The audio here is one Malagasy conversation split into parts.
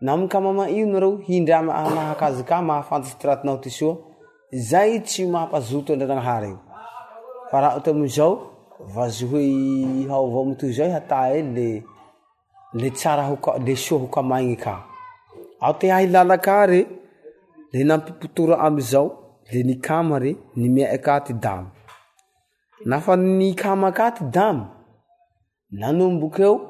nakamamaio nareo hindraak ah, azy ka mahafantisy tyratnao ty soa zay tsy maapazoto ndrnaahare arahat azao vazhoe aoa am to zao atae le alesoa hokamainy ka ao te hailalaka re le nampipotora amzao le nikama re nimey ka ty dam afa ni kama ka ty damy nanombokeo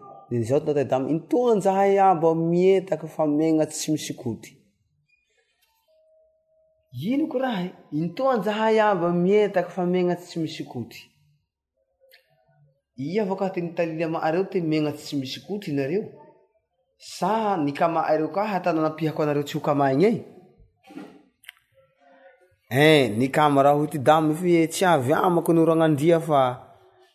zao tdam intoajahay aba mietaky fa menatsy tsy misy koty inoko rah intoajahay aba mietaka fa menatsy tsy misy koty i vao ka tynitalily amareo ty menatsy tsy misy koty nareo sa nikamareo ka atananapihako anareo tsy ho kamainy ey e eh, nikama rah o ty dam f e, tsy avy amako noranandria fa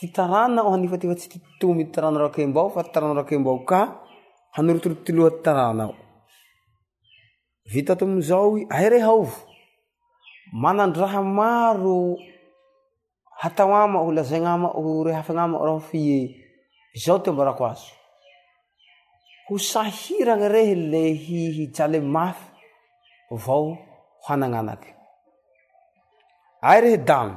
ty taranao hanifati fatsy ty tomy ty taranarkembao fa ty taranarokembao ka hanorotoro ty loa ty taranao vita tom zao ay rehe aovo manandraha maro hatao amao holazanamao re afinamao raho fie zao te mbarako azy ho sahirany rehe le hihijale mafy vao hanananaky ay rehe damy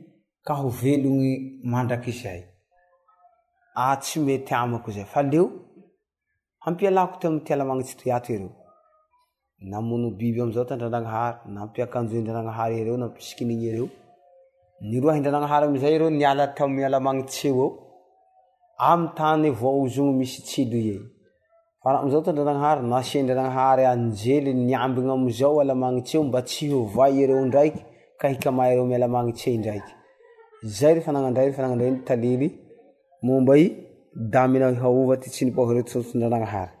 ka ho velony mandraky zay sy mey amakozay aleo ampialako tmtyalamaitsedrayaayereo nialatalamanitseo eo am tanyvoazn e misy tsyloea tandraaayandraaayaeynabazaoalamanseo mba tsy a ereo nraiky ka ikmare mialamanitse ndraiky zay rehefa nanandray refananandray ny talily momba i damina haova ty tsy nipoho reondrananahary